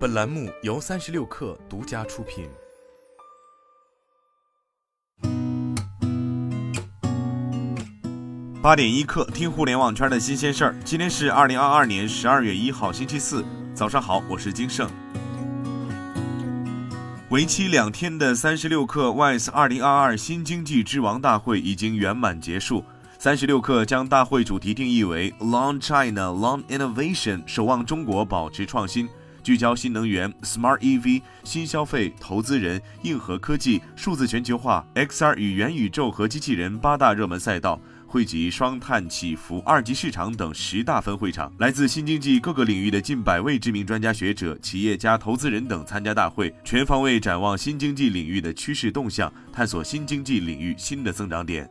本栏目由三十六氪独家出品。八点一刻，听互联网圈的新鲜事儿。今天是二零二二年十二月一号，星期四，早上好，我是金盛。为期两天的三十六氪 WISE 二零二二新经济之王大会已经圆满结束。三十六氪将大会主题定义为 “Long China, Long Innovation”，守望中国，保持创新。聚焦新能源、Smart EV、新消费、投资人、硬核科技、数字全球化、XR 与元宇宙和机器人八大热门赛道，汇集双碳、起伏、二级市场等十大分会场。来自新经济各个领域的近百位知名专家学者、企业家、投资人等参加大会，全方位展望新经济领域的趋势动向，探索新经济领域新的增长点。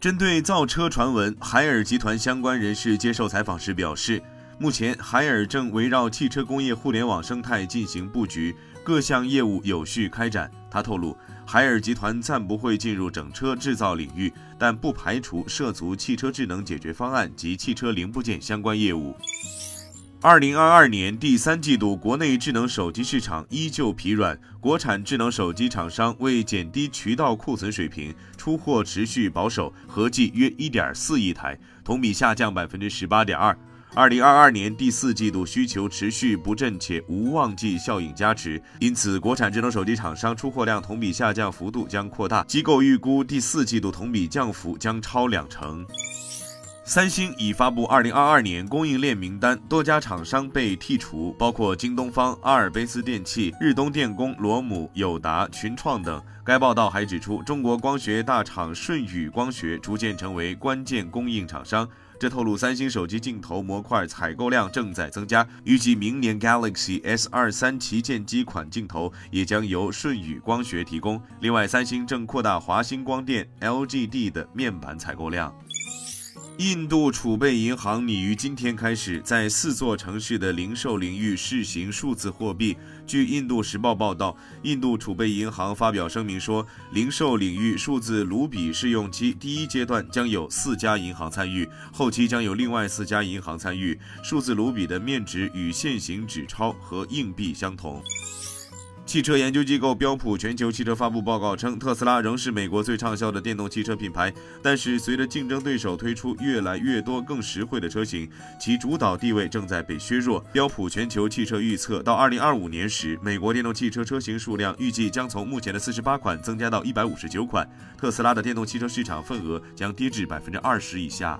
针对造车传闻，海尔集团相关人士接受采访时表示。目前，海尔正围绕汽车工业互联网生态进行布局，各项业务有序开展。他透露，海尔集团暂不会进入整车制造领域，但不排除涉足汽车智能解决方案及汽车零部件相关业务。二零二二年第三季度，国内智能手机市场依旧疲软，国产智能手机厂商为减低渠道库存水平，出货持续保守，合计约一点四亿台，同比下降百分之十八点二。二零二二年第四季度需求持续不振，且无旺季效应加持，因此国产智能手机厂商出货量同比下降幅度将扩大。机构预估第四季度同比降幅将超两成。三星已发布二零二二年供应链名单，多家厂商被剔除，包括京东方、阿尔卑斯电器、日东电工、罗姆、友达、群创等。该报道还指出，中国光学大厂舜宇光学逐渐成为关键供应厂商。这透露，三星手机镜头模块采购量正在增加，预计明年 Galaxy S 二三旗舰机款镜头也将由舜宇光学提供。另外，三星正扩大华星光电、LGD 的面板采购量。印度储备银行拟于今天开始在四座城市的零售领域试行数字货币。据《印度时报》报道，印度储备银行发表声明说，零售领域数字卢比试用期第一阶段将有四家银行参与，后期将有另外四家银行参与。数字卢比的面值与现行纸钞和硬币相同。汽车研究机构标普全球汽车发布报告称，特斯拉仍是美国最畅销的电动汽车品牌，但是随着竞争对手推出越来越多更实惠的车型，其主导地位正在被削弱。标普全球汽车预测，到2025年时，美国电动汽车车型数量预计将从目前的48款增加到159款，特斯拉的电动汽车市场份额将跌至20%以下。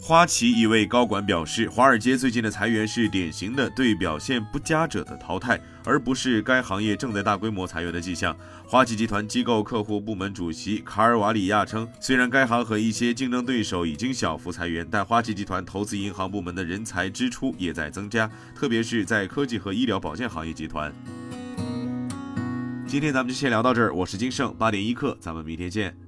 花旗一位高管表示，华尔街最近的裁员是典型的对表现不佳者的淘汰，而不是该行业正在大规模裁员的迹象。花旗集团机构客户部门主席卡尔瓦里亚称，虽然该行和一些竞争对手已经小幅裁员，但花旗集团投资银行部门的人才支出也在增加，特别是在科技和医疗保健行业集团。今天咱们就先聊到这儿，我是金盛八点一刻，咱们明天见。